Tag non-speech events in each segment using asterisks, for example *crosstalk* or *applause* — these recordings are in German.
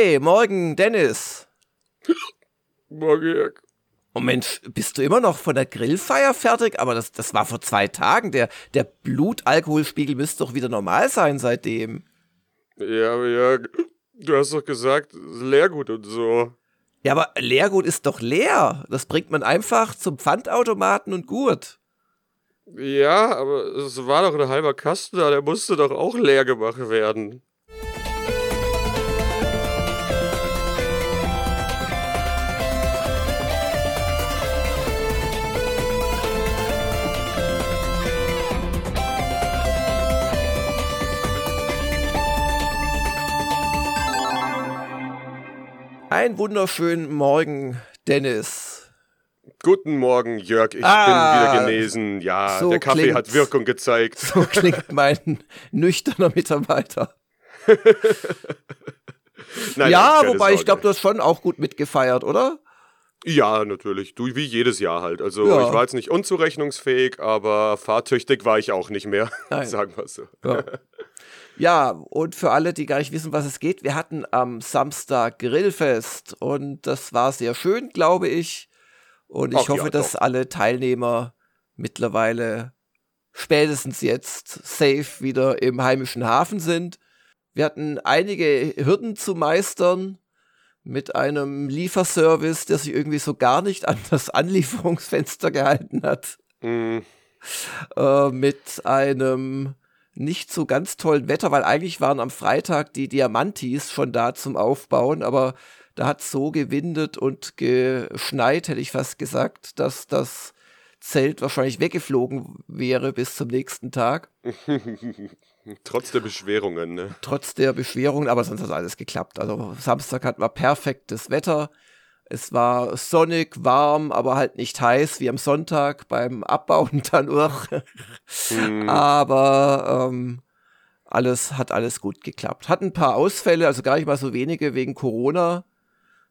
Hey, morgen, Dennis. Morgen, Jörg. Oh Mensch, bist du immer noch von der Grillfeier fertig? Aber das, das war vor zwei Tagen. Der, der Blutalkoholspiegel müsste doch wieder normal sein seitdem. Ja, aber Jörg, du hast doch gesagt, Leergut und so. Ja, aber Leergut ist doch leer. Das bringt man einfach zum Pfandautomaten und gut. Ja, aber es war doch ein halber Kasten da, der musste doch auch leer gemacht werden. Ein wunderschönen Morgen, Dennis. Guten Morgen, Jörg. Ich Ah, bin wieder genesen. Ja, so der Kaffee klingt's. hat Wirkung gezeigt. *laughs* So klingt mein nüchterner Mitarbeiter. *laughs* Nein, ja, wobei ich Sorge. glaube, du hast schon auch gut mitgefeiert, oder? Ja, natürlich. Du, wie jedes Jahr halt. Also, Ja. ich war jetzt nicht unzurechnungsfähig, aber fahrtüchtig war ich auch nicht mehr. *laughs* Sagen wir so. Ja. Ja, und für alle, die gar nicht wissen, was es geht, wir hatten am Samstag Grillfest und das war sehr schön, glaube ich. Und ich Ach hoffe, ja, dass alle Teilnehmer mittlerweile spätestens jetzt safe wieder im heimischen Hafen sind. Wir hatten einige Hürden zu meistern mit einem Lieferservice, der sich irgendwie so gar nicht an das Anlieferungsfenster gehalten hat Mm, äh, mit einem nicht so ganz tollen Wetter, weil eigentlich waren am Freitag die Diamantis schon da zum Aufbauen, aber da hat so gewindet und geschneit, hätte ich fast gesagt, dass das Zelt wahrscheinlich weggeflogen wäre bis zum nächsten Tag, *laughs* Trotz der Beschwerungen, ne? trotz der Beschwerungen, aber sonst hat alles geklappt. Also Samstag hatten wir perfektes Wetter. Es war sonnig, warm, aber halt nicht heiß wie am Sonntag beim Abbauen dann auch. Mm, Aber ähm, alles hat alles gut geklappt. Hat ein paar Ausfälle, also gar nicht mal so wenige wegen Corona.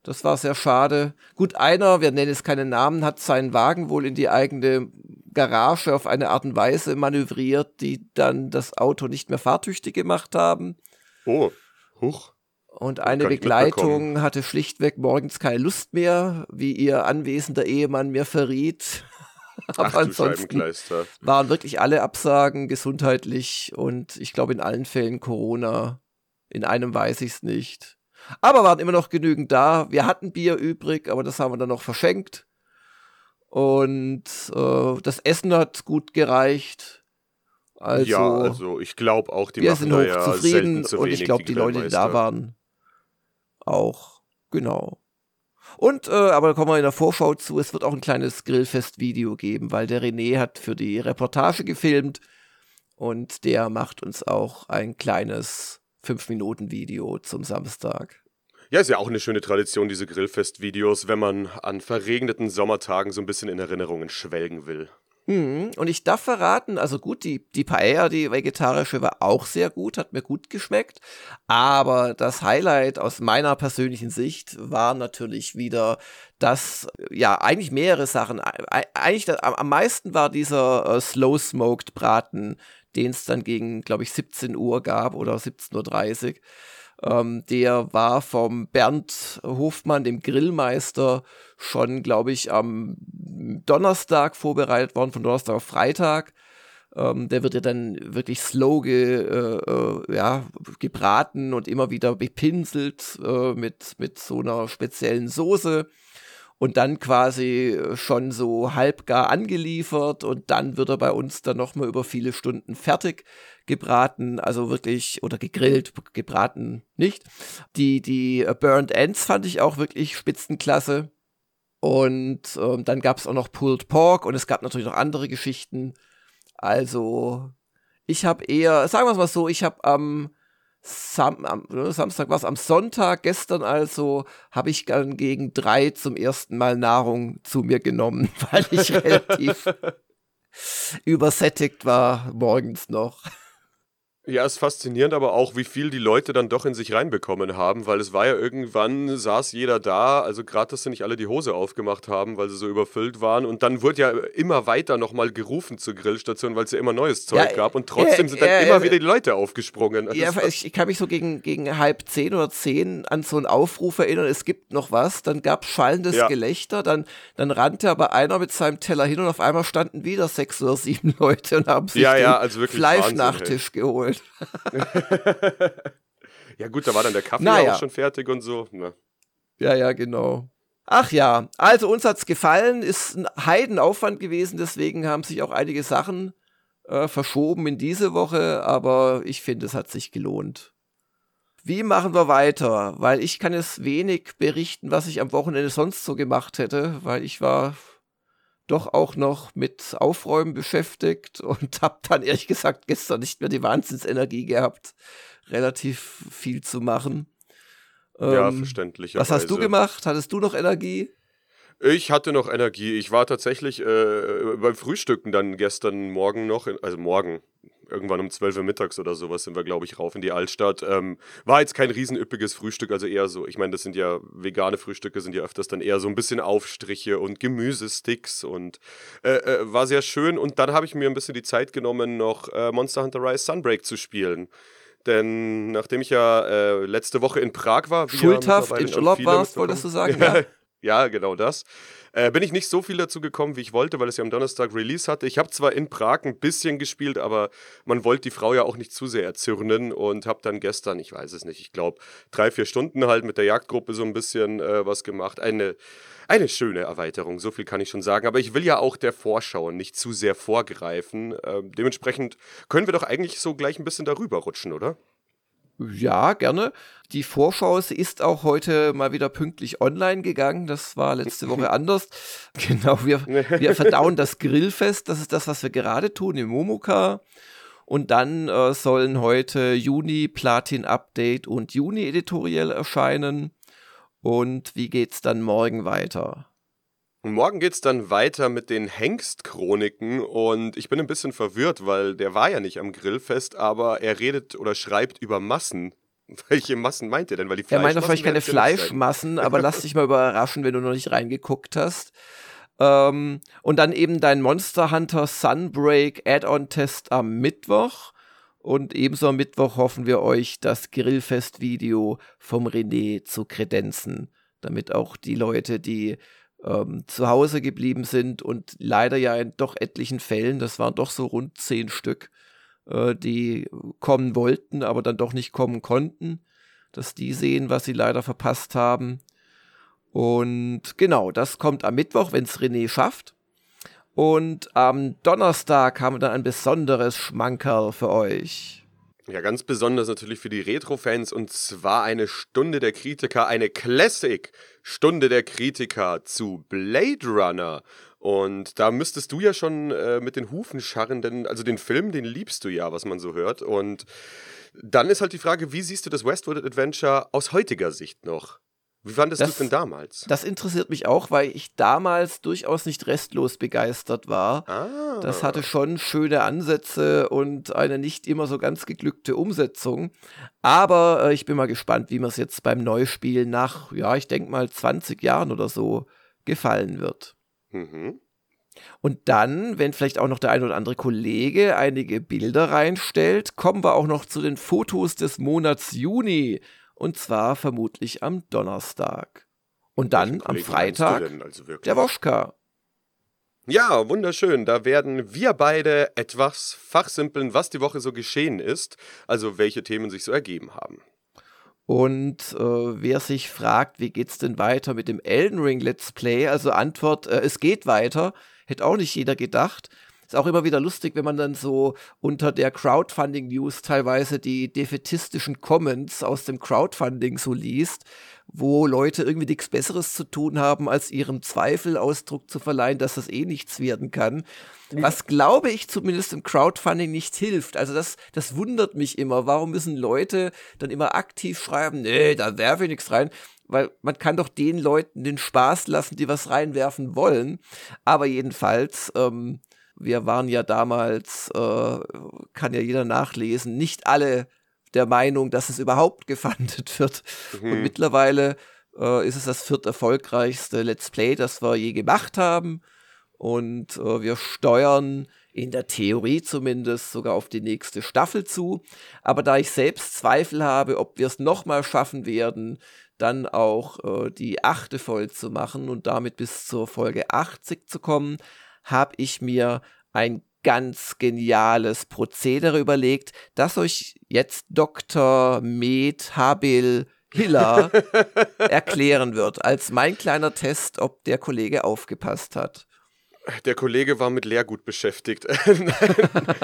Das war sehr schade. Gut, einer, wir nennen es keinen Namen, hat seinen Wagen wohl in die eigene Garage auf eine Art und Weise manövriert, die dann das Auto nicht mehr fahrtüchtig gemacht haben. Oh, huch. Und eine Kann ich Begleitung hatte schlichtweg morgens keine Lust mehr, wie ihr anwesender Ehemann mir verriet. *laughs* Aber Ach ansonsten waren wirklich alle Absagen gesundheitlich und ich glaube in allen Fällen Corona. In einem weiß ich es nicht. Aber waren immer noch genügend da. Wir hatten Bier übrig, aber das haben wir dann noch verschenkt. Und äh, das Essen hat gut gereicht. Also, ja, also ich glaube auch, die wir sind da hoch ja und wenig, ich glaube, die, Leute, die da waren, auch. Genau. Und, äh, aber da kommen wir in der Vorschau zu, es wird auch ein kleines Grillfest-Video geben, weil der René hat für die Reportage gefilmt und der macht uns auch ein kleines 5-Minuten-Video zum Samstag. Ja, ist ja auch eine schöne Tradition, diese Grillfest-Videos, wenn man an verregneten Sommertagen so ein bisschen in Erinnerungen schwelgen will. Mhm. Und ich darf verraten, also gut, die, die Paella, die vegetarische, war auch sehr gut, hat mir gut geschmeckt. Aber das Highlight aus meiner persönlichen Sicht war natürlich wieder das, ja, eigentlich mehrere Sachen. Ei- Eigentlich am, meisten war dieser äh, Slow-Smoked Braten, den es dann gegen, glaube ich, 17 Uhr gab oder 17.30 Uhr. Ähm, der war vom Bernd Hofmann, dem Grillmeister, schon, glaube ich, am Donnerstag vorbereitet worden, von Donnerstag auf Freitag. Ähm, der wird ja dann wirklich slow ge, äh, äh, ja, gebraten und immer wieder bepinselt äh, mit, mit so einer speziellen Soße und dann quasi schon so halbgar angeliefert und dann wird er bei uns dann nochmal über viele Stunden fertig gebraten, also wirklich, oder gegrillt, gebraten nicht. Die, die äh, Burnt Ends fand ich auch wirklich spitzenklasse. Und ähm, dann gab es auch noch Pulled Pork und es gab natürlich noch andere Geschichten. Also, ich habe eher, sagen wir es mal so, ich habe am, Sam am äh, Samstag war es am Sonntag, gestern also, habe ich dann gegen drei zum ersten Mal Nahrung zu mir genommen, *laughs* weil ich *laughs* relativ übersättigt war morgens noch. Ja, es ist faszinierend, aber auch, wie viel die Leute dann doch in sich reinbekommen haben, weil es war ja irgendwann, saß jeder da, also gerade, dass sie nicht alle die Hose aufgemacht haben, weil sie so überfüllt waren und dann wurde ja immer weiter nochmal gerufen zur Grillstation, weil es ja immer neues Zeug ja, gab und trotzdem äh, sind dann äh, immer wieder die Leute aufgesprungen. Ja, ich, kann mich so gegen, gegen halb zehn oder zehn an so einen Aufruf erinnern, es gibt noch was, dann gab es schallendes ja. Gelächter, dann, dann rannte aber einer mit seinem Teller hin und auf einmal standen wieder sechs oder sieben Leute und haben sich ja, den also Fleischnachtisch geholt. *laughs* ja, gut, da war dann der Kaffee naja. auch schon fertig und so. Na. Ja, ja, genau. Ach ja, also uns hat's gefallen, ist ein Heidenaufwand gewesen, deswegen haben sich auch einige Sachen äh, verschoben in diese Woche, aber ich finde, es hat sich gelohnt. Wie machen wir weiter? Weil ich kann es wenig berichten, was ich am Wochenende sonst so gemacht hätte, weil ich war doch auch noch mit Aufräumen beschäftigt *laughs* und habe dann ehrlich gesagt gestern nicht mehr die Wahnsinnsenergie gehabt, relativ viel zu machen. Ja, ähm, verständlich. Was hast du gemacht? Hattest du noch Energie? Ich hatte noch Energie. Ich war tatsächlich äh, beim Frühstücken dann gestern Morgen noch, in, also morgen, irgendwann um 12 Uhr mittags oder sowas sind wir, glaube ich, rauf in die Altstadt. Ähm, war jetzt kein riesenüppiges Frühstück, also eher so, ich meine, das sind ja vegane Frühstücke, sind ja öfters dann eher so ein bisschen Aufstriche und Gemüsesticks und äh, äh, war sehr schön. Und dann habe ich mir ein bisschen die Zeit genommen, noch äh, Monster Hunter Rise Sunbreak zu spielen. Denn nachdem ich ja äh, letzte Woche in Prag war, schuldhaft in Urlaub warst, wolltest du sagen? *laughs* Ja, ja genau das. Äh, bin ich nicht so viel dazu gekommen, wie ich wollte, weil es ja am Donnerstag Release hatte. Ich habe zwar in Prag ein bisschen gespielt, aber man wollte die Frau ja auch nicht zu sehr erzürnen und habe dann gestern, ich weiß es nicht, ich glaube drei, vier Stunden halt mit der Jagdgruppe so ein bisschen äh, was gemacht. Eine, eine schöne Erweiterung, so viel kann ich schon sagen. Aber ich will ja auch der Vorschau nicht zu sehr vorgreifen. Äh, dementsprechend können wir doch eigentlich so gleich ein bisschen darüber rutschen, oder? Ja, gerne. Die Vorschau ist auch heute mal wieder pünktlich online gegangen. Das war letzte *laughs* Woche anders. *laughs* Genau, wir, *laughs* wir verdauen das Grillfest. Das ist das, was wir gerade tun im Momoka. Und dann äh, sollen heute Juni Platin Update und Juni Editorial erscheinen. Und wie geht's dann morgen weiter? Und morgen geht's dann weiter mit den Hengst-Chroniken und ich bin ein bisschen verwirrt, weil der war ja nicht am Grillfest, aber er redet oder schreibt über Massen. *laughs* Welche Massen meint er denn? Weil die er meint vielleicht keine Fleischmassen, aber lass dich mal überraschen, wenn du noch nicht reingeguckt hast. Ähm, und dann eben dein Monster Hunter Sunbreak Add-on-Test am Mittwoch. Und ebenso am Mittwoch hoffen wir euch das Grillfest-Video vom René zu kredenzen, damit auch die Leute, die ähm, zu Hause geblieben sind und leider ja in doch etlichen Fällen, das waren doch so rund zehn Stück, äh, die kommen wollten, aber dann doch nicht kommen konnten, dass die sehen, was sie leider verpasst haben. Und genau, das kommt am Mittwoch, wenn es René schafft. Und am Donnerstag haben wir dann ein besonderes Schmankerl für euch. Ja, ganz besonders natürlich für die Retro-Fans und zwar eine Stunde der Kritiker, eine Classic Stunde der Kritiker zu Blade Runner. Und da müsstest du ja schon äh, mit den Hufen scharren, denn also den Film, den liebst du ja, was man so hört. Und dann ist halt die Frage, wie siehst du das Westwood Adventure aus heutiger Sicht noch? Wie fandest du es denn damals? Das interessiert mich auch, weil ich damals durchaus nicht restlos begeistert war. Ah. Das hatte schon schöne Ansätze und eine nicht immer so ganz geglückte Umsetzung. Aber äh, ich bin mal gespannt, wie mir es jetzt beim Neuspielen nach, ja, ich denke mal 20 Jahren oder so gefallen wird. Mhm. Und dann, wenn vielleicht auch noch der ein oder andere Kollege einige Bilder reinstellt, kommen wir auch noch zu den Fotos des Monats Juni und zwar vermutlich am Donnerstag. Und dann am Freitag also der Woschka. Ja, wunderschön. Da werden wir beide etwas fachsimpeln, was die Woche so geschehen ist, also welche Themen sich so ergeben haben. Und äh, wer sich fragt, wie geht's denn weiter mit dem Elden Ring Let's Play, also Antwort, äh, es geht weiter, hätte auch nicht jeder gedacht. Ist auch immer wieder lustig, wenn man dann so unter der Crowdfunding-News teilweise die defetistischen Comments aus dem Crowdfunding so liest, wo Leute irgendwie nichts Besseres zu tun haben, als ihrem Zweifel Ausdruck zu verleihen, dass das eh nichts werden kann. Was glaube ich zumindest im Crowdfunding nicht hilft. Also das, das wundert mich immer. Warum müssen Leute dann immer aktiv schreiben, nee, da werfe ich nichts rein? Weil man kann doch den Leuten den Spaß lassen, die was reinwerfen wollen. Aber jedenfalls, ähm, wir waren ja damals, äh, kann ja jeder nachlesen, nicht alle der Meinung, dass es überhaupt gefundet wird. Mhm. Und mittlerweile äh, ist es das viert erfolgreichste Let's Play, das wir je gemacht haben. Und äh, wir steuern in der Theorie zumindest sogar auf die nächste Staffel zu. Aber da ich selbst Zweifel habe, ob wir es nochmal schaffen werden, dann auch äh, die achte voll zu machen und damit bis zur Folge 80 zu kommen, habe ich mir ein ganz geniales Prozedere überlegt, das euch jetzt Dr. Med Habil Hiller *laughs* erklären wird, als mein kleiner Test, ob der Kollege aufgepasst hat. Der Kollege war mit Lehrgut beschäftigt. *laughs*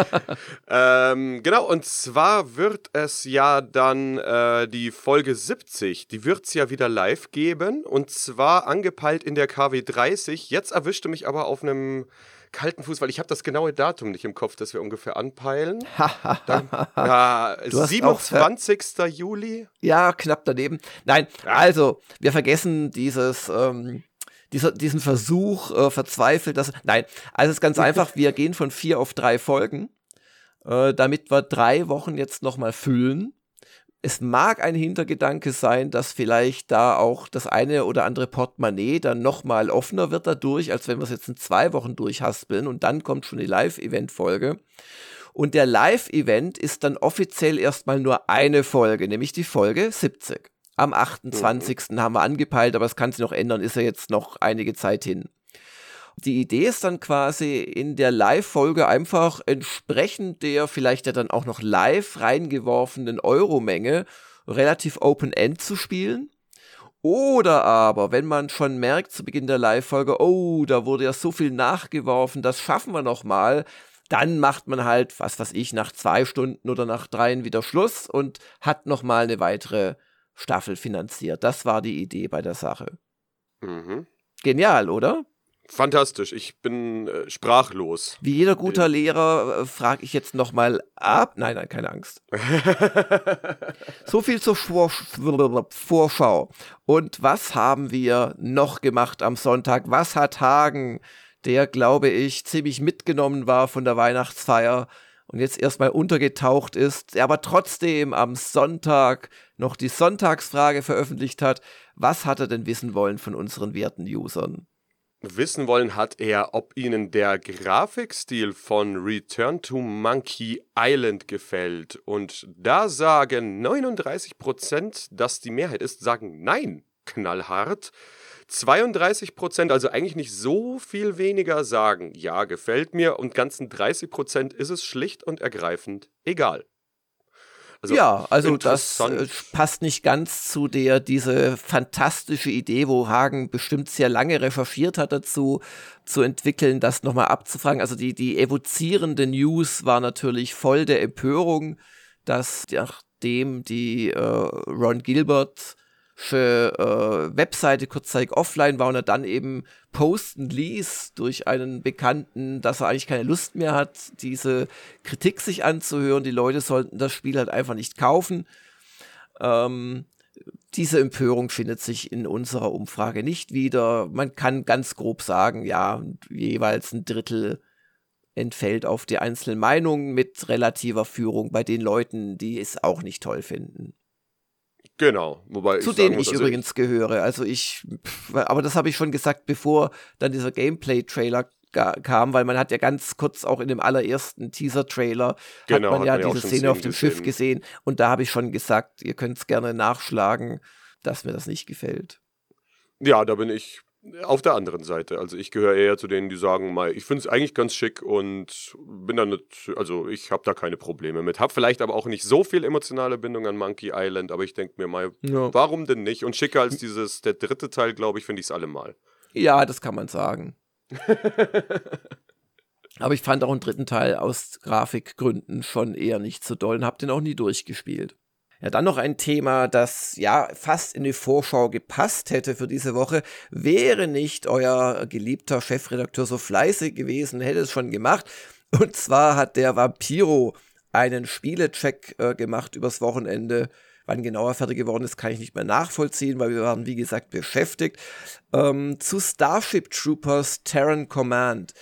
*laughs* ähm, genau, und zwar wird es ja dann äh, die Folge 70, die wird es ja wieder live geben. Und zwar angepeilt in der KW 30. Jetzt erwischte mich aber auf einem kalten Fuß, weil ich habe das genaue Datum nicht im Kopf, das wir ungefähr anpeilen. *laughs* dann, ja, 27. Juli. Ja, knapp daneben. Nein, also, wir vergessen dieses. Ähm dieser, diesen Versuch äh, verzweifelt, dass. Nein, also es ist ganz einfach, wir gehen von vier auf drei Folgen, äh, damit wir drei Wochen jetzt nochmal füllen. Es mag ein Hintergedanke sein, dass vielleicht da auch das eine oder andere Portemonnaie dann nochmal offener wird dadurch, als wenn wir es jetzt in zwei Wochen durchhaspeln und dann kommt schon die Live-Event-Folge. Und der Live-Event ist dann offiziell erstmal nur eine Folge, nämlich die Folge 70. Am 28. Mhm. haben wir angepeilt, aber es kann sich noch ändern, ist ja jetzt noch einige Zeit hin. Die Idee ist dann quasi in der Live-Folge einfach entsprechend der vielleicht ja dann auch noch live reingeworfenen Euro-Menge relativ Open-End zu spielen. Oder aber, wenn man schon merkt zu Beginn der Live-Folge, oh, da wurde ja so viel nachgeworfen, das schaffen wir noch mal, dann macht man halt, was weiß ich, nach zwei Stunden oder nach dreien wieder Schluss und hat noch mal eine weitere Staffel finanziert. Das war die Idee bei der Sache. Mhm. Genial, oder? Fantastisch, ich bin äh, sprachlos. Wie jeder guter Lehrer äh, frage ich jetzt nochmal ab. Nein, nein, keine Angst. *laughs* so viel zur Vor Vorschau. Und was haben wir noch gemacht am Sonntag? Was hat Hagen, der, glaube ich, ziemlich mitgenommen war von der Weihnachtsfeier und jetzt erstmal untergetaucht ist, der aber trotzdem am Sonntag noch die Sonntagsfrage veröffentlicht hat, was hat er denn wissen wollen von unseren werten Usern? Wissen wollen hat er, ob ihnen der Grafikstil von Return to Monkey Island gefällt. Und da sagen 39%, dass die Mehrheit ist, sagen nein, knallhart. 32% also eigentlich nicht so viel weniger, sagen, ja, gefällt mir. Und ganzen 30% ist es schlicht und ergreifend egal. Also ja, also das äh, passt nicht ganz zu der, diese fantastische Idee, wo Hagen bestimmt sehr lange recherchiert hat dazu, zu entwickeln, das nochmal abzufragen. Also die, die evozierende News war natürlich voll der Empörung, dass nachdem die äh, Ron Gilbert äh, Webseite kurzzeitig offline war und er dann eben posten ließ durch einen Bekannten, dass er eigentlich keine Lust mehr hat, diese Kritik sich anzuhören. Die Leute sollten das Spiel halt einfach nicht kaufen. Ähm, diese Empörung findet sich in unserer Umfrage nicht wieder. Man kann ganz grob sagen, ja, jeweils ein Drittel entfällt auf die einzelnen Meinungen mit relativer Führung bei den Leuten, die es auch nicht toll finden. Genau, wobei zu denen ich also übrigens ich gehöre. Also ich, aber das habe ich schon gesagt, bevor dann dieser Gameplay-Trailer kam, weil man hat ja ganz kurz auch in dem allerersten Teaser-Trailer genau, hat man ja hat man diese Szene auf dem gesehen. Schiff gesehen und da habe ich schon gesagt, ihr könnt es gerne nachschlagen, dass mir das nicht gefällt. Ja, da bin ich auf der anderen Seite. Also ich gehöre eher zu denen, die sagen, mal, ich finde es eigentlich ganz schick und bin da nicht, also ich habe da keine Probleme mit. Hab vielleicht aber auch nicht so viel emotionale Bindung an Monkey Island, aber ich denke mir mal, ja. warum denn nicht? Und schicker als dieses, der dritte Teil, glaube ich, finde ich es allemal. Ja, das kann man sagen. *laughs* aber ich fand auch den dritten Teil aus Grafikgründen schon eher nicht so doll und habe den auch nie durchgespielt. Ja, dann noch ein Thema, das ja fast in die Vorschau gepasst hätte für diese Woche. Wäre nicht euer geliebter Chefredakteur so fleißig gewesen, hätte es schon gemacht. Und zwar hat der Vampiro einen Spielecheck äh, gemacht übers Wochenende. Wann genauer fertig geworden ist, kann ich nicht mehr nachvollziehen, weil wir waren, wie gesagt, beschäftigt. Ähm, zu Starship Troopers Terran Command.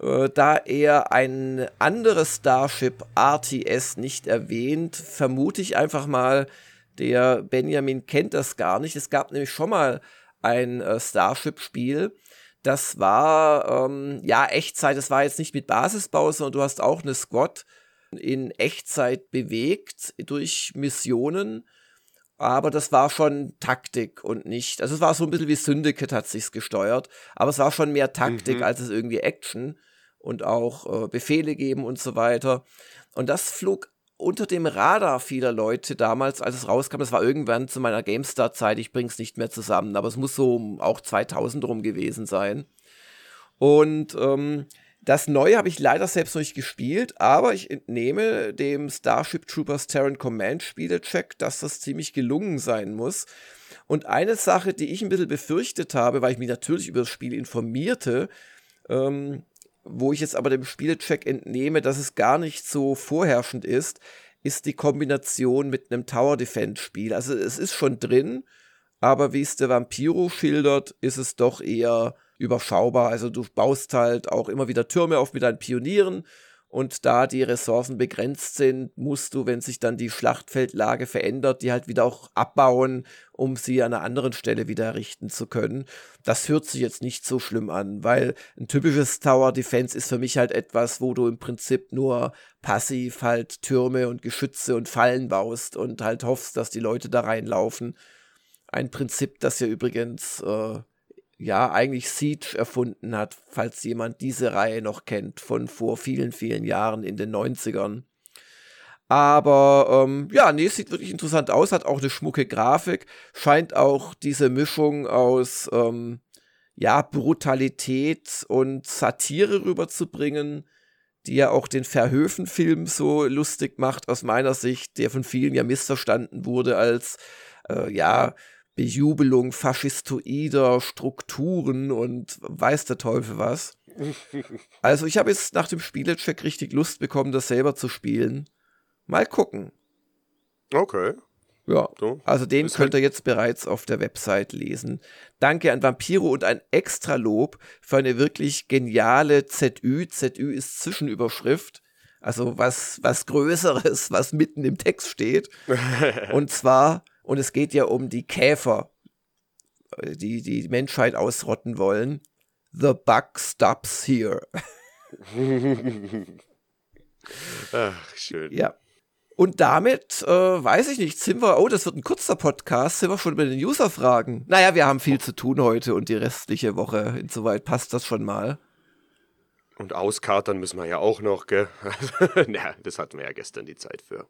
Äh, da er ein anderes Starship RTS nicht erwähnt, vermute ich einfach mal, der Benjamin kennt das gar nicht. Es gab nämlich schon mal ein äh, Starship-Spiel. Das war ähm, ja Echtzeit. Das war jetzt nicht mit Basisbau, sondern du hast auch eine Squad in Echtzeit bewegt durch Missionen. Aber das war schon Taktik und nicht. Also es war so ein bisschen wie Syndicate hat sich's gesteuert. Aber es war schon mehr Taktik mhm. als es irgendwie Action und auch äh, Befehle geben und so weiter. Und das flog unter dem Radar vieler Leute damals, als es rauskam. Das war irgendwann zu meiner GameStar-Zeit. Ich bring's nicht mehr zusammen, aber es muss so auch 2000 rum gewesen sein. Und ähm, das Neue habe ich leider selbst noch nicht gespielt, aber ich entnehme dem Starship Troopers Terran Command Spielecheck, dass das ziemlich gelungen sein muss. Und eine Sache, die ich ein bisschen befürchtet habe, weil ich mich natürlich über das Spiel informierte, ähm, wo ich jetzt aber dem Spielcheck entnehme, dass es gar nicht so vorherrschend ist, ist die Kombination mit einem Tower Defense Spiel. Also es ist schon drin, aber wie es der Vampiro schildert, ist es doch eher überschaubar. Also du baust halt auch immer wieder Türme auf mit deinen Pionieren und da die Ressourcen begrenzt sind, musst du, wenn sich dann die Schlachtfeldlage verändert, die halt wieder auch abbauen, um sie an einer anderen Stelle wieder errichten zu können. Das hört sich jetzt nicht so schlimm an, weil ein typisches Tower Defense ist für mich halt etwas, wo du im Prinzip nur passiv halt Türme und Geschütze und Fallen baust und halt hoffst, dass die Leute da reinlaufen. Ein Prinzip, das ja übrigens äh, ja eigentlich Siege erfunden hat, falls jemand diese Reihe noch kennt, von vor vielen, vielen Jahren in den 90ern. Aber ähm, ja, nee, sieht wirklich interessant aus, hat auch eine schmucke Grafik, scheint auch diese Mischung aus ähm, ja, Brutalität und Satire rüberzubringen, die ja auch den Verhöfen-Film so lustig macht, aus meiner Sicht, der von vielen ja missverstanden wurde als äh, ja, Bejubelung faschistoider Strukturen und weiß der Teufel was. *laughs* Also ich habe jetzt nach dem Spielecheck richtig Lust bekommen, das selber zu spielen. Mal gucken. Okay. Ja, also den Ist könnt ihr jetzt bereits auf der Website lesen. Danke an Vampiro und ein extra Lob für eine wirklich geniale ZÜ. ZÜ ist Zwischenüberschrift. Also was, was Größeres, was mitten im Text steht. *laughs* und zwar und es geht ja um die Käfer, die die Menschheit ausrotten wollen. The buck stops here. *laughs* Ach, schön. Ja. Und damit, äh, weiß ich nicht, sind wir, oh, das wird ein kurzer Podcast, sind wir schon bei den User-Fragen. Naja, wir haben viel zu tun heute und die restliche Woche. Insoweit passt das schon mal. Und auskatern müssen wir ja auch noch, gell? *laughs* Na, das hatten wir ja gestern die Zeit für.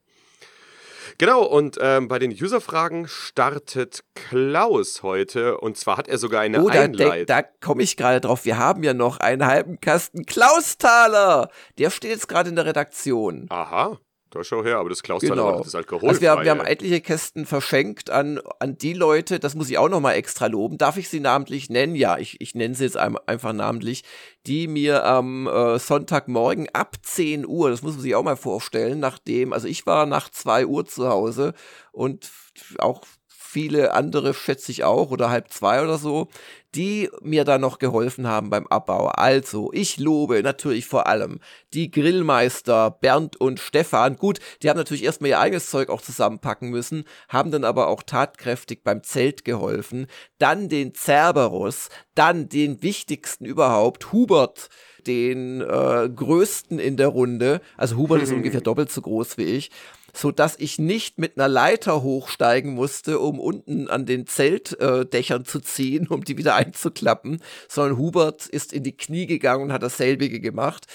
Genau, und ähm, bei den User-Fragen startet Klaus heute. Und zwar hat er sogar eine oh, Einleitung. Da, da komme ich gerade drauf. Wir haben ja noch einen halben Kasten Klaus-Taler. Der steht jetzt gerade in der Redaktion. Aha. Da schau her, aber das Klaus genau. das Alkohol. Also wir haben, wir haben etliche Kästen verschenkt an, an die Leute, das muss ich auch nochmal extra loben. Darf ich sie namentlich nennen? Ja, ich, ich nenne sie jetzt einfach namentlich, die mir am äh, Sonntagmorgen ab 10 Uhr, das muss man sich auch mal vorstellen, nachdem, also ich war nach 2 Uhr zu Hause und auch viele andere schätze ich auch oder halb zwei oder so, die mir da noch geholfen haben beim Abbau. Also, ich lobe natürlich vor allem die Grillmeister Bernd und Stefan. Gut, die haben natürlich erstmal ihr eigenes Zeug auch zusammenpacken müssen, haben dann aber auch tatkräftig beim Zelt geholfen. Dann den Cerberus, dann den wichtigsten überhaupt, Hubert den äh, größten in der Runde. Also Hubert ist *laughs* ungefähr doppelt so groß wie ich so dass ich nicht mit einer Leiter hochsteigen musste, um unten an den Zeltdächern äh, zu ziehen, um die wieder einzuklappen, sondern Hubert ist in die Knie gegangen und hat dasselbige gemacht.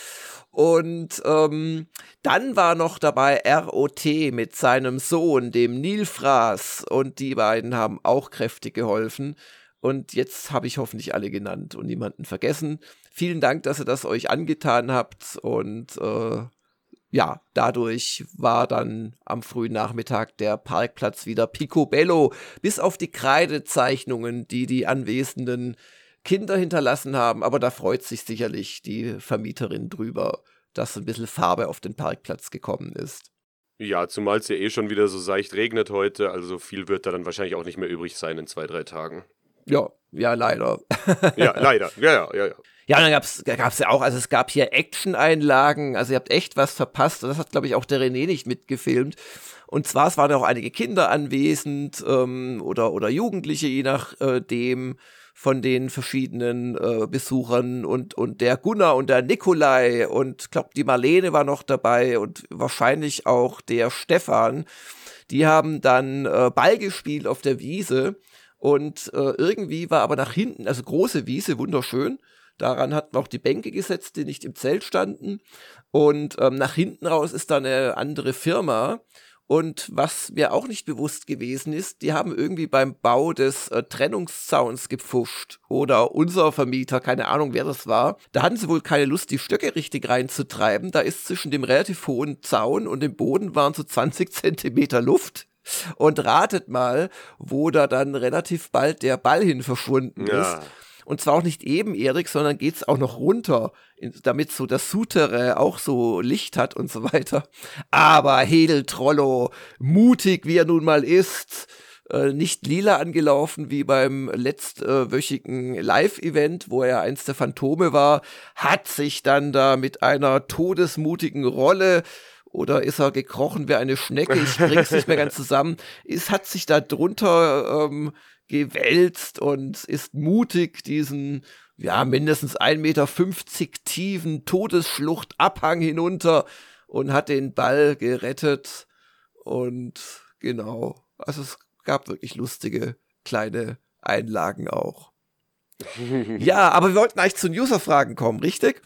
Und ähm, dann war noch dabei ROT mit seinem Sohn, dem Nilfraß, und die beiden haben auch kräftig geholfen. Und jetzt habe ich hoffentlich alle genannt und niemanden vergessen. Vielen Dank, dass ihr das euch angetan habt und äh, ja, dadurch war dann am frühen Nachmittag der Parkplatz wieder picobello, bis auf die Kreidezeichnungen, die die anwesenden Kinder hinterlassen haben. Aber da freut sich sicherlich die Vermieterin drüber, dass ein bisschen Farbe auf den Parkplatz gekommen ist. Ja, zumal es ja eh schon wieder so seicht regnet heute, also viel wird da dann wahrscheinlich auch nicht mehr übrig sein in zwei, drei Tagen. Ja, ja, leider. ja, leider. Ja, ja, ja, ja. Ja, dann gab's gab's ja auch, also es gab hier Action-Einlagen, also ihr habt echt was verpasst. Das hat, glaube ich, auch der René nicht mitgefilmt. Und zwar, es waren auch einige Kinder anwesend ähm, oder, oder Jugendliche, je nachdem, äh, von den verschiedenen äh, Besuchern und, und der Gunnar und der Nikolai und glaube, die Marlene war noch dabei und wahrscheinlich auch der Stefan. Die haben dann äh, Ball gespielt auf der Wiese und äh, irgendwie war aber nach hinten, also große Wiese, wunderschön. Daran hatten wir auch die Bänke gesetzt, die nicht im Zelt standen. Und ähm, nach hinten raus ist da eine andere Firma. Und was mir auch nicht bewusst gewesen ist, die haben irgendwie beim Bau des äh, Trennungszauns gepfuscht. Oder unser Vermieter, keine Ahnung, wer das war. Da hatten sie wohl keine Lust, die Stöcke richtig reinzutreiben. Da ist zwischen dem relativ hohen Zaun und dem Boden waren so 20 *laughs* Zentimeter Luft. Und ratet mal, wo da dann relativ bald der Ball hin verschwunden ja. ist. Und zwar auch nicht ebenerdig, sondern geht's auch noch runter, damit so das Sutere auch so Licht hat und so weiter. Aber Hedel Trollo, mutig wie er nun mal ist, äh, nicht lila angelaufen wie beim letztwöchigen Live-Event, wo er eins der Phantome war, hat sich dann da mit einer todesmutigen Rolle oder ist er gekrochen wie eine Schnecke? Ich bring's nicht mehr ganz zusammen. Es hat sich da drunter ähm, gewälzt und ist mutig diesen ja mindestens 1,50 Meter tiefen Todesschluchtabhang hinunter und hat den Ball gerettet und genau, also es gab wirklich lustige kleine Einlagen auch. ja, aber wir wollten eigentlich zu User-Fragen kommen, richtig?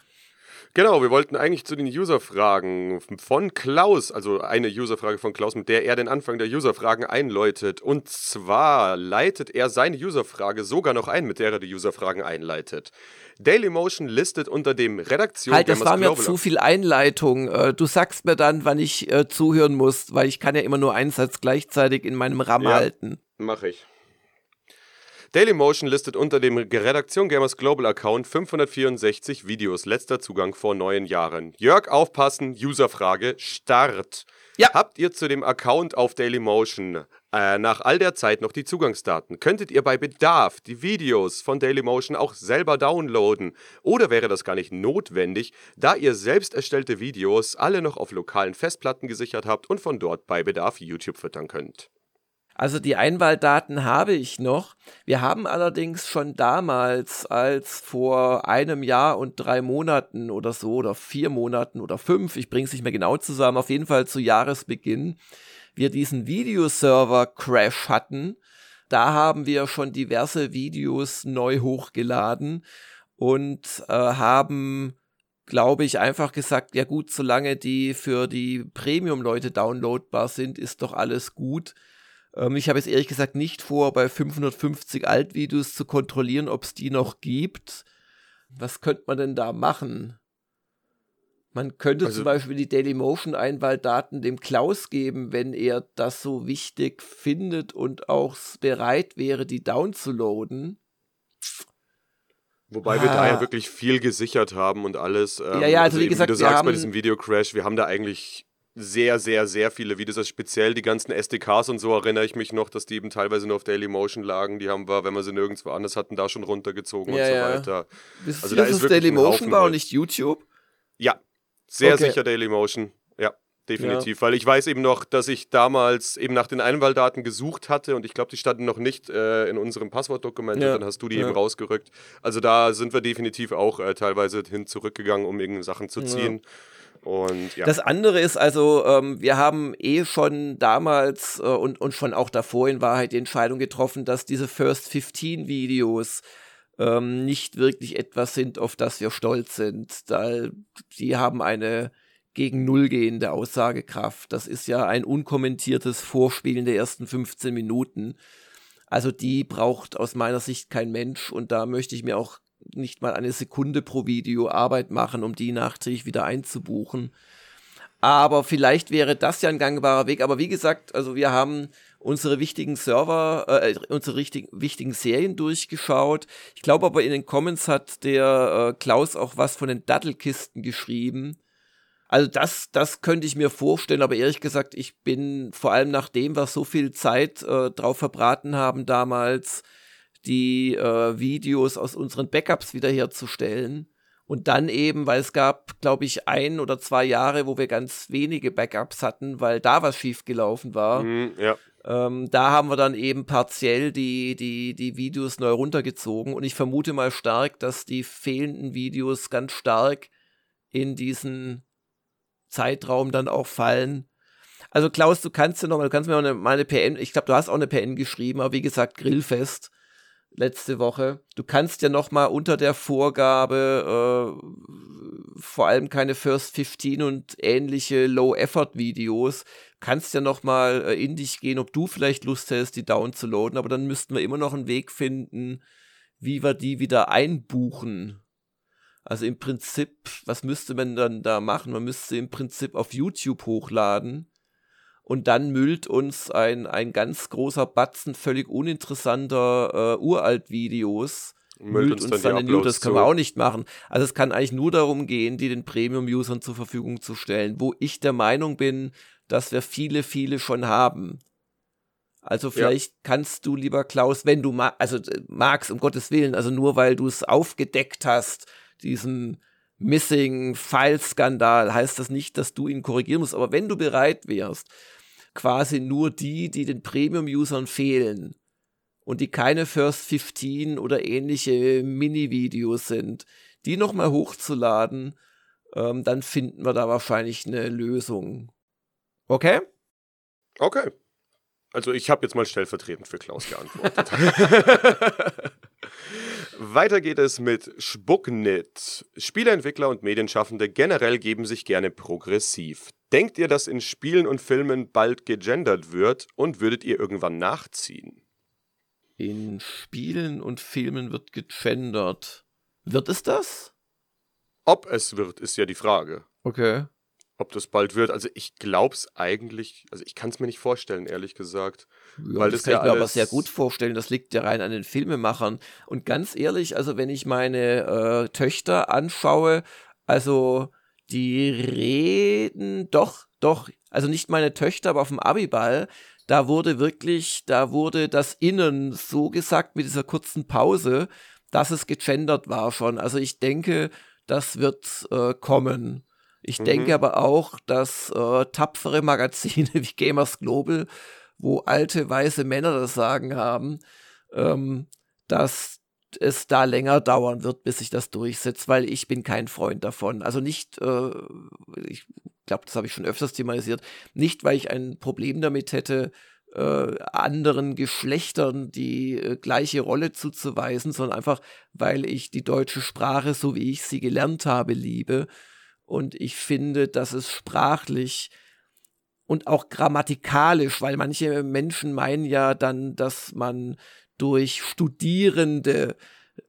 Genau, wir wollten eigentlich zu den User-Fragen von Klaus, also eine User-Frage von Klaus, mit der er den Anfang der User-Fragen einläutet. Und zwar leitet er seine User-Frage sogar noch ein, mit der er die User-Fragen einleitet. Dailymotion listet unter dem Redaktion. Halt, das war mir zu viel Einleitung. Äh, du sagst mir dann, wann ich äh, zuhören muss, weil ich kann ja immer nur einen Satz gleichzeitig in meinem RAM ja, halten. Mach ich. Dailymotion listet unter dem Redaktion Gamers Global Account 564 Videos. Letzter Zugang vor neun Jahren. Jörg, aufpassen, Userfrage, Start. Ja. Habt ihr zu dem Account auf Dailymotion äh, nach all der Zeit noch die Zugangsdaten? Könntet ihr bei Bedarf die Videos von Dailymotion auch selber downloaden? Oder wäre das gar nicht notwendig, da ihr selbst erstellte Videos alle noch auf lokalen Festplatten gesichert habt und von dort bei Bedarf YouTube füttern könnt? Also die Einwahldaten habe ich noch. Wir haben allerdings schon damals, als vor einem Jahr und drei Monaten oder so, oder vier Monaten oder fünf, ich bringe es nicht mehr genau zusammen, auf jeden Fall zu Jahresbeginn, wir diesen Videoserver-Crash hatten. Da haben wir schon diverse Videos neu hochgeladen und äh, haben glaube ich, einfach gesagt, ja gut, solange die für die Premium-Leute downloadbar sind, ist doch alles gut. Ähm, ich habe jetzt ehrlich gesagt nicht vor, bei 550 Altvideos zu kontrollieren, ob es die noch gibt. Was könnte man denn da machen? Man könnte also, zum Beispiel die Dailymotion-Einwahldaten dem Klaus geben, wenn er das so wichtig findet und auch bereit wäre, die downzuladen. Wobei ah. wir da ja wirklich viel gesichert haben und alles. Ähm, ja, ja, also, also wie gesagt, wie du sagst bei diesem Videocrash, wir haben da eigentlich sehr, sehr, sehr viele Videos. Also speziell die ganzen SDKs und so erinnere ich mich noch, dass die eben teilweise nur auf Dailymotion lagen. Die haben wir, wenn wir sie nirgendwo anders hatten, da schon runtergezogen ja, und so ja. weiter. Wisst also da ist Dailymotion war und nicht YouTube? Ja, sehr okay. sicher Dailymotion. Ja, definitiv. Ja. Weil ich weiß eben noch, dass ich damals eben nach den Einwahldaten gesucht hatte und ich glaube, die standen noch nicht äh, in unserem Passwortdokument und dann hast du die eben rausgerückt. Also da sind wir definitiv auch äh, teilweise hin zurückgegangen, um irgendeine Sachen zu ziehen. Und, ja. Das andere ist also, ähm, wir haben eh schon damals äh, und, und schon auch davor in Wahrheit die Entscheidung getroffen, dass diese First 15 Videos ähm, nicht wirklich etwas sind, auf das wir stolz sind. Da, die haben eine gegen Null gehende Aussagekraft. Das ist ja ein unkommentiertes Vorspielen der ersten 15 Minuten. Also die braucht aus meiner Sicht kein Mensch und da möchte ich mir auch nicht mal eine Sekunde pro Video Arbeit machen, um die nachträglich wieder einzubuchen. Aber vielleicht wäre das ja ein gangbarer Weg. Aber wie gesagt, also wir haben unsere wichtigen Server, äh, unsere richtig, wichtigen Serien durchgeschaut. Ich glaube aber in den Comments hat der äh, Klaus auch was von den Dattelkisten geschrieben. Also das, das könnte ich mir vorstellen, aber ehrlich gesagt, ich bin vor allem nach dem, was so viel Zeit äh, drauf verbraten haben damals, die äh, Videos aus unseren Backups wiederherzustellen. Und dann eben, weil es gab, glaube ich, ein oder zwei Jahre, wo wir ganz wenige Backups hatten, weil da was schiefgelaufen war. Mhm, ja. Ähm, da haben wir dann eben partiell die, die, die Videos neu runtergezogen. Und ich vermute mal stark, dass die fehlenden Videos ganz stark in diesen Zeitraum dann auch fallen. Also Klaus, du kannst ja noch mal, du kannst mir mal eine, mal eine PN, ich glaube, du hast auch eine PN geschrieben, aber wie gesagt, Grillfest letzte Woche. Du kannst ja noch mal unter der Vorgabe äh, vor allem keine First 15 und ähnliche Low-Effort-Videos, kannst ja noch mal äh, in dich gehen, ob du vielleicht Lust hast, die down zu loaden, aber dann müssten wir immer noch einen Weg finden, wie wir die wieder einbuchen. Also im Prinzip, was müsste man dann da machen? Man müsste im Prinzip auf YouTube hochladen und dann müllt uns ein, ein ganz großer Batzen völlig uninteressanter äh, Uralt-Videos. Müllt uns, uns dann, dann in Das können wir auch nicht machen. Also es kann eigentlich nur darum gehen, die den Premium-Usern zur Verfügung zu stellen, wo ich der Meinung bin, dass wir viele, viele schon haben. Also vielleicht ja. kannst du, lieber Klaus, wenn du ma also äh, magst, um Gottes Willen, also nur weil du es aufgedeckt hast, diesen Missing File Skandal, heißt das nicht, dass du ihn korrigieren musst. Aber wenn du bereit wärst, quasi nur die, die den Premium-Usern fehlen und die keine First 15 oder ähnliche Mini-Videos sind, die nochmal hochzuladen, ähm, dann finden wir da wahrscheinlich eine Lösung. Okay? Okay. Also ich habe jetzt mal stellvertretend für Klaus geantwortet. *laughs* *laughs* Weiter geht es mit Spucknit. Spieleentwickler und Medienschaffende generell geben sich gerne progressiv. Denkt ihr, dass in Spielen und Filmen bald gegendert wird und würdet ihr irgendwann nachziehen? In Spielen und Filmen wird gegendert. Wird es das? Ob es wird, ist ja die Frage. Okay ob das bald wird. Also ich glaube es eigentlich, also ich kann es mir nicht vorstellen, ehrlich gesagt. Ja, weil das, das kann ja ich mir aber sehr gut vorstellen. Das liegt ja rein an den Filmemachern. Und ganz ehrlich, also wenn ich meine äh, Töchter anschaue, also die reden doch, doch, also nicht meine Töchter, aber auf dem Abiball, da wurde wirklich, da wurde das Innen so gesagt mit dieser kurzen Pause, dass es gegendert war schon. Also ich denke, das wird äh, kommen. Ich mhm. denke aber auch, dass äh, tapfere Magazine *laughs* wie Gamers Global, wo alte weiße Männer das Sagen haben, ähm, dass es da länger dauern wird, bis sich das durchsetzt, weil ich bin kein Freund davon. Also nicht, äh, ich glaube, das habe ich schon öfters thematisiert, nicht, weil ich ein Problem damit hätte, äh, anderen Geschlechtern die äh, gleiche Rolle zuzuweisen, sondern einfach, weil ich die deutsche Sprache, so wie ich sie gelernt habe, liebe und ich finde, dass es sprachlich und auch grammatikalisch, weil manche Menschen meinen ja dann, dass man durch Studierende,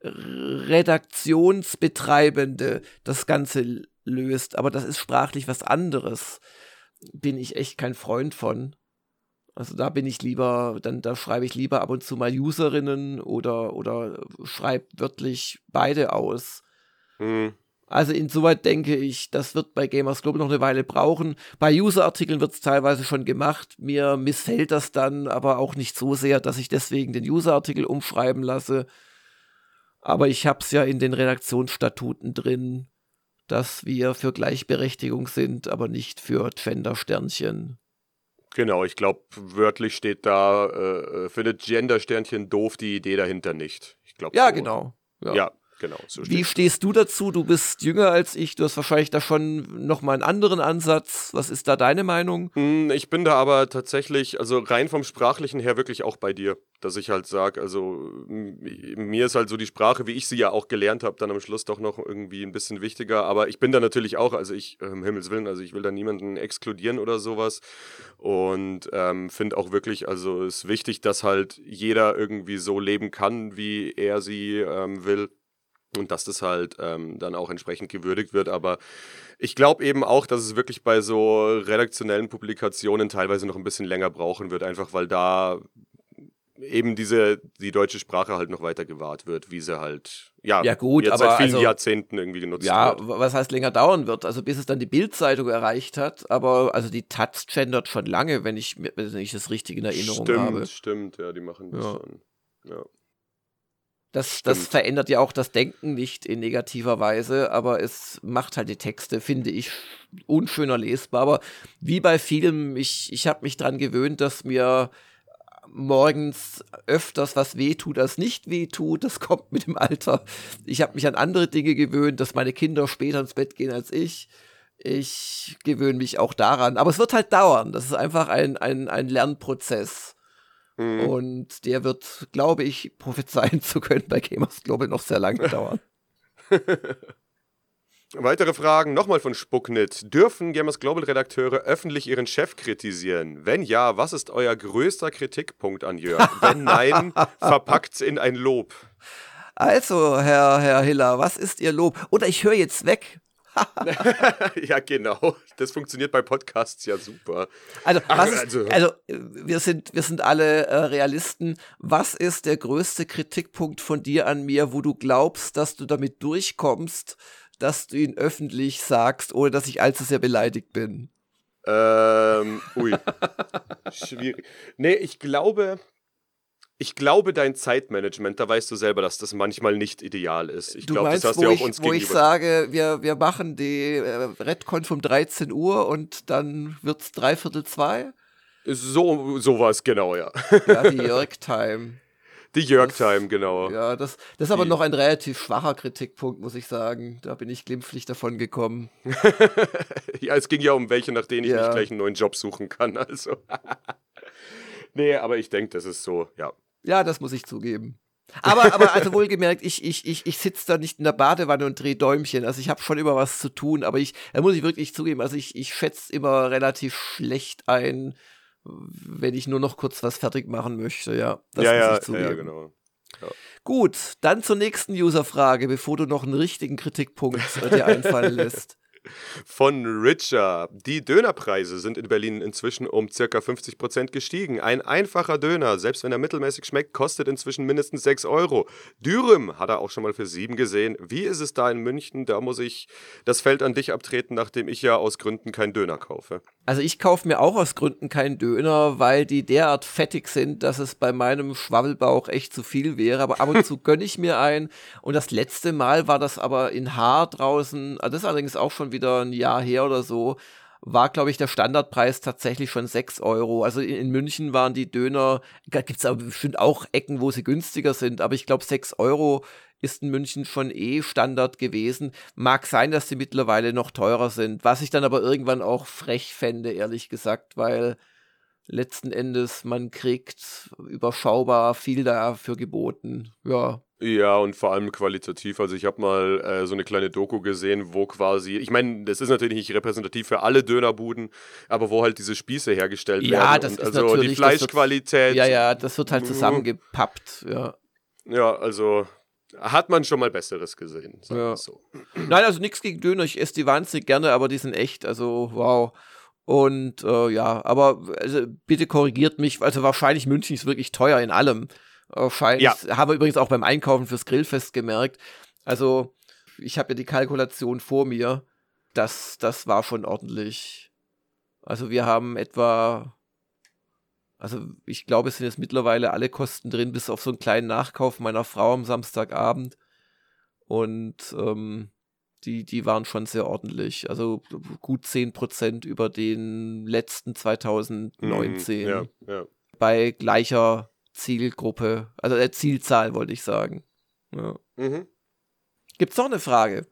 Redaktionsbetreibende das Ganze löst. Aber das ist sprachlich was anderes. Bin ich echt kein Freund von. Also da bin ich lieber, dann da schreibe ich lieber ab und zu mal Userinnen oder, oder schreibe wörtlich beide aus. Mhm. Also insoweit denke ich, das wird bei Gamers Global noch eine Weile brauchen. Bei User-Artikeln wird es teilweise schon gemacht. Mir missfällt das dann aber auch nicht so sehr, dass ich deswegen den User-Artikel umschreiben lasse. Aber ich habe es ja in den Redaktionsstatuten drin, dass wir für Gleichberechtigung sind, aber nicht für Gender-Sternchen. Genau, ich glaube, wörtlich steht da, äh, für das Gender-Sternchen doof die Idee dahinter nicht. Ich glaube, ja, so. genau. Ja. ja. Genau. So Wie stehst du dazu? Du bist jünger als ich, du hast wahrscheinlich da schon nochmal einen anderen Ansatz. Was ist da deine Meinung? Hm, ich bin da aber tatsächlich, also rein vom Sprachlichen her wirklich auch bei dir, dass ich halt sage, also mir ist halt so die Sprache, wie ich sie ja auch gelernt habe, dann am Schluss doch noch irgendwie ein bisschen wichtiger. Aber ich bin da natürlich auch, also ich, um Himmels Willen, also ich will da niemanden exkludieren oder sowas. Und ähm, finde auch wirklich, also es ist wichtig, dass halt jeder irgendwie so leben kann, wie er sie ähm, will und dass das halt ähm, dann auch entsprechend gewürdigt wird. Aber ich glaube eben auch, dass es wirklich bei so redaktionellen Publikationen teilweise noch ein bisschen länger brauchen wird, einfach weil da eben diese die deutsche Sprache halt noch weiter gewahrt wird, wie sie halt ja, ja gut, jetzt aber seit vielen also, Jahrzehnten irgendwie genutzt ja, wird. Ja, was heißt länger dauern wird? Also bis es dann die Bildzeitung erreicht hat, aber also die Taz gendert schon lange, wenn ich wenn ich das richtig in Erinnerung stimmt, habe. Stimmt, ja, die machen das ja. schon. Ja. Das, das verändert ja auch das Denken nicht in negativer Weise, aber es macht halt die Texte, finde ich, unschöner lesbar. Aber wie bei Filmen, ich, ich habe mich dran gewöhnt, dass mir morgens öfters was wehtut, als nicht wehtut. Das kommt mit dem Alter. Ich habe mich an andere Dinge gewöhnt, dass meine Kinder später ins Bett gehen als ich. Ich gewöhne mich auch daran. Aber es wird halt dauern. Das ist einfach ein, ein, ein Lernprozess. Mhm. Und der wird, glaube ich, prophezeien *laughs* zu können bei Gamers Global noch sehr lange *laughs* dauern. Weitere Fragen nochmal von Spucknit. Dürfen Gamers Global Redakteure öffentlich ihren Chef kritisieren? Wenn ja, was ist euer größter Kritikpunkt an Jörg? Wenn nein, *laughs* verpackt's in ein Lob. Also, Herr, Herr Hiller, was ist Ihr Lob? Oder ich höre jetzt weg. *laughs* ja, genau. Das funktioniert bei Podcasts ja super. Also, Ach, ist, also, also, wir, sind, wir sind alle äh, Realisten. Was ist der größte Kritikpunkt von dir an mir, wo du glaubst, dass du damit durchkommst, dass du ihn öffentlich sagst, ohne dass ich allzu sehr beleidigt bin? Ähm, ui. Schwierig. Nee, ich glaube, ich glaube, dein Zeitmanagement, da weißt du selber, dass das manchmal nicht ideal ist. Ich glaube, das hast du ja auch uns Wo ich sage, wir, wir machen die äh, Redcon um 13 Uhr und dann wird es dreiviertel zwei? So, so war es genau, ja. Ja, die *laughs* Jörg-Time. Die Jörg-Time, genau. Ja, das, das ist aber noch ein relativ schwacher Kritikpunkt, muss ich sagen. Da bin ich glimpflich davon gekommen. *laughs* ja, es ging ja um welche, nach denen ich ja. nicht gleich einen neuen Job suchen kann. Also. *laughs* nee, aber ich denke, das ist so, ja. Ja, das muss ich zugeben. Aber, aber also wohlgemerkt, ich, ich, ich, ich sitze da nicht in der Badewanne und drehe Däumchen. Also ich habe schon immer was zu tun, aber ich, da muss ich wirklich zugeben, also ich, ich schätze immer relativ schlecht ein, wenn ich nur noch kurz was fertig machen möchte, ja. Das ja, muss ja, ich zugeben. Ja, genau. Ja. Gut, dann zur nächsten Userfrage, bevor du noch einen richtigen Kritikpunkt äh, dir einfallen *laughs* lässt von Richer. Die Dönerpreise sind in Berlin inzwischen um circa 50 Prozent gestiegen. Ein einfacher Döner, selbst wenn er mittelmäßig schmeckt, kostet inzwischen mindestens 6 Euro. Dürüm hat er auch schon mal für 7 gesehen. Wie ist es da in München? Da muss ich das Feld an dich abtreten, nachdem ich ja aus Gründen keinen Döner kaufe. Also ich kaufe mir auch aus Gründen keinen Döner, weil die derart fettig sind, dass es bei meinem Schwabbelbauch echt zu viel wäre. Aber ab und zu *laughs* gönne ich mir einen. Und das letzte Mal war das aber in Haar draußen. Also das ist allerdings auch schon wieder ein Jahr her oder so. War, glaube ich, der Standardpreis tatsächlich schon 6 Euro. Also in, in München waren die Döner, gibt es bestimmt auch Ecken, wo sie günstiger sind, aber ich glaube, 6 Euro ist in München schon eh Standard gewesen. Mag sein, dass sie mittlerweile noch teurer sind, was ich dann aber irgendwann auch frech fände, ehrlich gesagt, weil letzten Endes man kriegt überschaubar viel dafür geboten. Ja. Ja, und vor allem qualitativ. Also ich habe mal äh, so eine kleine Doku gesehen, wo quasi, ich meine, das ist natürlich nicht repräsentativ für alle Dönerbuden, aber wo halt diese Spieße hergestellt ja, werden. Ja, das und ist also natürlich, die Fleischqualität. Wird, ja, ja, das wird halt zusammengepappt, ja. Ja, also hat man schon mal Besseres gesehen. Ja. So. Nein, also nichts gegen Döner. Ich esse die wahnsinnig gerne, aber die sind echt, also wow. Und äh, ja, aber also, bitte korrigiert mich. Also wahrscheinlich München ist wirklich teuer in allem. Wahrscheinlich ja. habe übrigens auch beim Einkaufen fürs Grillfest gemerkt. Also ich habe ja die Kalkulation vor mir. Das, das war schon ordentlich. Also wir haben etwa also ich glaube, es sind jetzt mittlerweile alle Kosten drin, bis auf so einen kleinen Nachkauf meiner Frau am Samstagabend. Und ähm, die, die waren schon sehr ordentlich. Also gut 10% über den letzten 2019. Mm, ja, ja. Bei gleicher Zielgruppe, also der Zielzahl wollte ich sagen. Ja. Mhm. Gibt es noch eine Frage?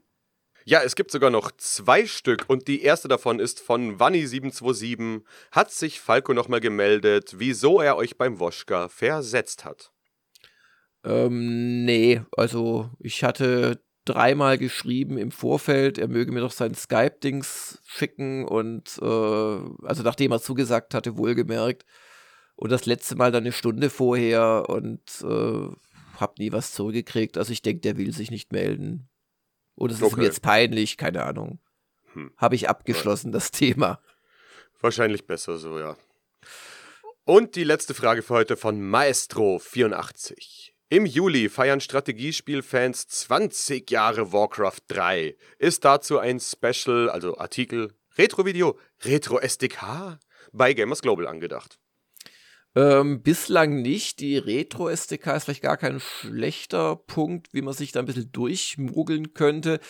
Ja, es gibt sogar noch zwei Stück und die erste davon ist von Wanni727. Hat sich Falco nochmal gemeldet, wieso er euch beim Woschka versetzt hat? Ähm, nee, also ich hatte dreimal geschrieben im Vorfeld, er möge mir doch sein Skype-Dings schicken und äh, also nachdem er zugesagt hatte, wohlgemerkt. Und das letzte Mal dann eine Stunde vorher und äh, hab nie was zurückgekriegt. Also ich denke, der will sich nicht melden. Oder es ist okay. mir jetzt peinlich, keine Ahnung. Hm. Habe ich abgeschlossen, ja. das Thema. Wahrscheinlich besser so, ja. Und die letzte Frage für heute von Maestro84. Im Juli feiern Strategiespielfans 20 Jahre Warcraft 3. Ist dazu ein Special, also Artikel, Retro-Video, Retro-SDK bei Gamers Global angedacht? Ähm, bislang nicht. Die Retro-SDK ist vielleicht gar kein schlechter Punkt, wie man sich da ein bisschen durchmuggeln könnte.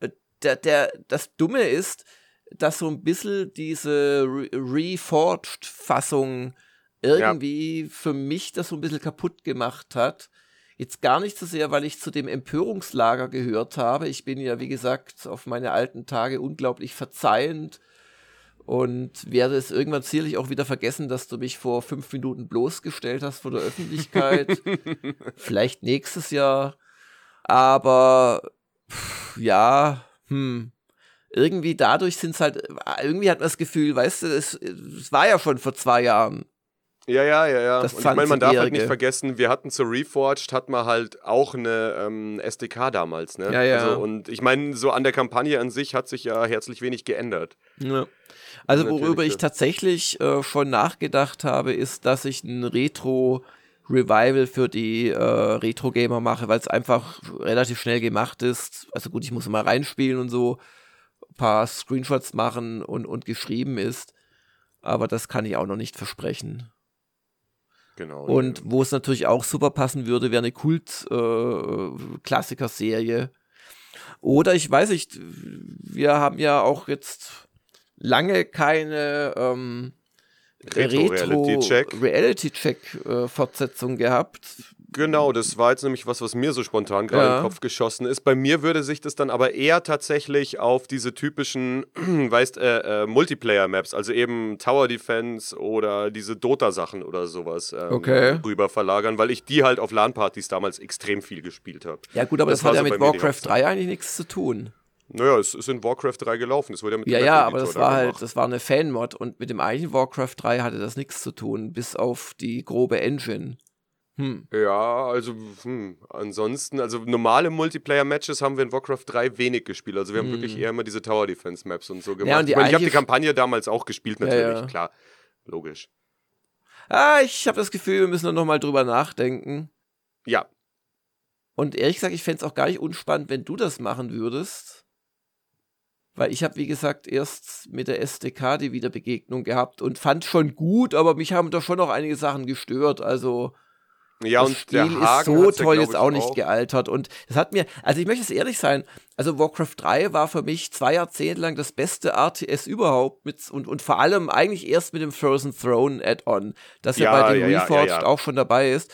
Äh, der, der, das Dumme ist, dass so ein bisschen diese Re Reforged-Fassung irgendwie ja. für mich das so ein bisschen kaputt gemacht hat. Jetzt gar nicht so sehr, weil ich zu dem Empörungslager gehört habe. Ich bin ja, wie gesagt, auf meine alten Tage unglaublich verzeihend und werde es irgendwann sicherlich auch wieder vergessen, dass du mich vor fünf Minuten bloßgestellt hast vor der Öffentlichkeit. *laughs* Vielleicht nächstes Jahr. Aber pff, ja, hm. Irgendwie dadurch sind es halt, irgendwie hat man das Gefühl, weißt du, es, es war ja schon vor zwei Jahren. Ja, ja, ja, ja. Das und ich meine, man darf halt nicht vergessen, wir hatten zur Reforged, hat man halt auch eine ähm, SDK damals, ne? Ja, ja. Also, und ich meine, so an der Kampagne an sich hat sich ja herzlich wenig geändert. Ja. Also, worüber ich tatsächlich äh, schon nachgedacht habe, ist, dass ich ein Retro- Revival für die äh, Retro-Gamer mache, weil es einfach relativ schnell gemacht ist. Also gut, ich muss mal reinspielen und so, ein paar Screenshots machen und, und geschrieben ist. Aber das kann ich auch noch nicht versprechen. Genau. Und ja. wo es natürlich auch super passen würde, wäre eine Kult-Klassiker-Serie. Äh, Oder ich weiß nicht, wir haben ja auch jetzt lange keine ähm, Retro-Reality-Check Reality äh, gehabt. Genau, das war jetzt nämlich was, was mir so spontan gerade ja. in den Kopf geschossen ist. Bei mir würde sich das dann aber eher tatsächlich auf diese typischen, *clears throat* weißt, äh, äh, Multiplayer-Maps, also eben Tower Defense oder diese Dota-Sachen oder sowas ähm, okay. rüber verlagern, weil ich die halt auf LAN-Partys damals extrem viel gespielt habe. Ja gut, aber das, das hat ja so mit Warcraft 3 eigentlich nichts zu tun. Naja, es ist in Warcraft 3 gelaufen. Das wurde ja mit Ja, ja, aber das war halt, das war eine Fan-Mod und mit dem eigentlichen Warcraft 3 hatte das nichts zu tun, bis auf die grobe Engine. Hm. Ja, also hm, ansonsten, also normale Multiplayer-Matches haben wir in Warcraft 3 wenig gespielt. Also wir haben hm. wirklich eher immer diese Tower Defense Maps und so gemacht. Ja, und ich, ich habe die Kampagne damals auch gespielt, natürlich, ja, ja. klar. Logisch. Ah, ich habe das Gefühl, wir müssen noch mal drüber nachdenken. Ja. Und ehrlich gesagt, ich fände es auch gar nicht unspannend, wenn du das machen würdest. Weil ich habe, wie gesagt, erst mit der SDK die Wiederbegegnung gehabt und fand schon gut, aber mich haben da schon noch einige Sachen gestört. Also ja, das und Spiel ist so toll jetzt auch nicht auch. gealtert. Und das hat mir, also ich möchte es ehrlich sein, also Warcraft 3 war für mich zwei Jahrzehnte lang das beste RTS überhaupt mit, und, und vor allem eigentlich erst mit dem Frozen Throne Add-on, das ja, ja bei dem ja, Reforged auch schon dabei ist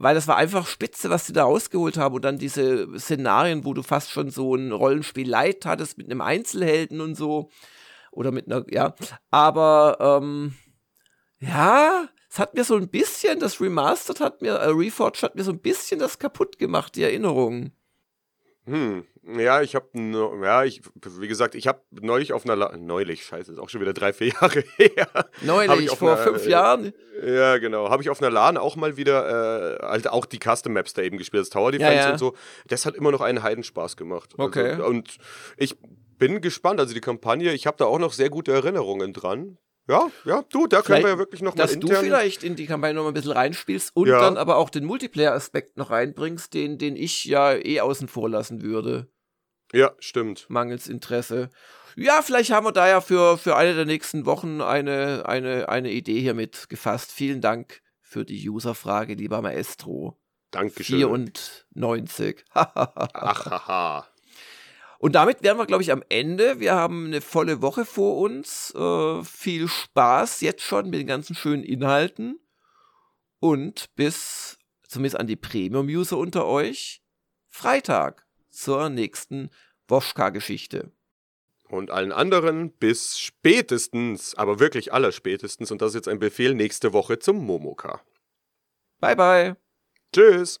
weil das war einfach spitze, was sie da rausgeholt haben und dann diese Szenarien, wo du fast schon so ein Rollenspiel Light hattest mit einem Einzelhelden und so oder mit einer, ja, aber ähm, ja, es hat mir so ein bisschen, das Remastered hat mir, äh, Reforged hat mir so ein bisschen das kaputt gemacht, die Erinnerungen. Hm, ja, ich habe, ja, ich, wie gesagt, ich habe neulich auf einer, La neulich, scheiße, ist auch schon wieder drei, vier *laughs* Jahre her. Neulich, vor einer, fünf Jahren? Ja, genau. Habe ich auf einer LAN auch mal wieder, äh, halt auch die Custom Maps da eben gespielt, das Tower Defense ja, ja. und so. Das hat immer noch einen Heidenspaß gemacht. Also, okay. Also, und ich bin gespannt, also die Kampagne, ich habe da auch noch sehr gute Erinnerungen dran. Ja, ja, du, da können wir ja wirklich noch dass mal. Dass du vielleicht in die Kampagne noch mal ein bisschen reinspielst und ja. dann aber auch den Multiplayer-Aspekt noch reinbringst, den, den ich ja eh außen vor lassen würde. Ja, stimmt. Mangels Interesse. Ja, vielleicht haben wir da ja für, für eine der nächsten Wochen eine, eine, eine Idee hier mitgefasst. Vielen Dank für die Userfrage, lieber Maestro. Dankeschön. 94. *laughs* Ahaha. Und damit wären wir, glaube ich, am Ende. Wir haben eine volle Woche vor uns. Äh, viel Spaß jetzt schon mit den ganzen schönen Inhalten. Und bis, zumindest an die Premium-User unter euch, Freitag zur nächsten Woschka-Geschichte. Und allen anderen bis spätestens, aber wirklich aller spätestens, und das ist jetzt ein Befehl, nächste Woche zum Momoka. Bye, bye. Tschüss.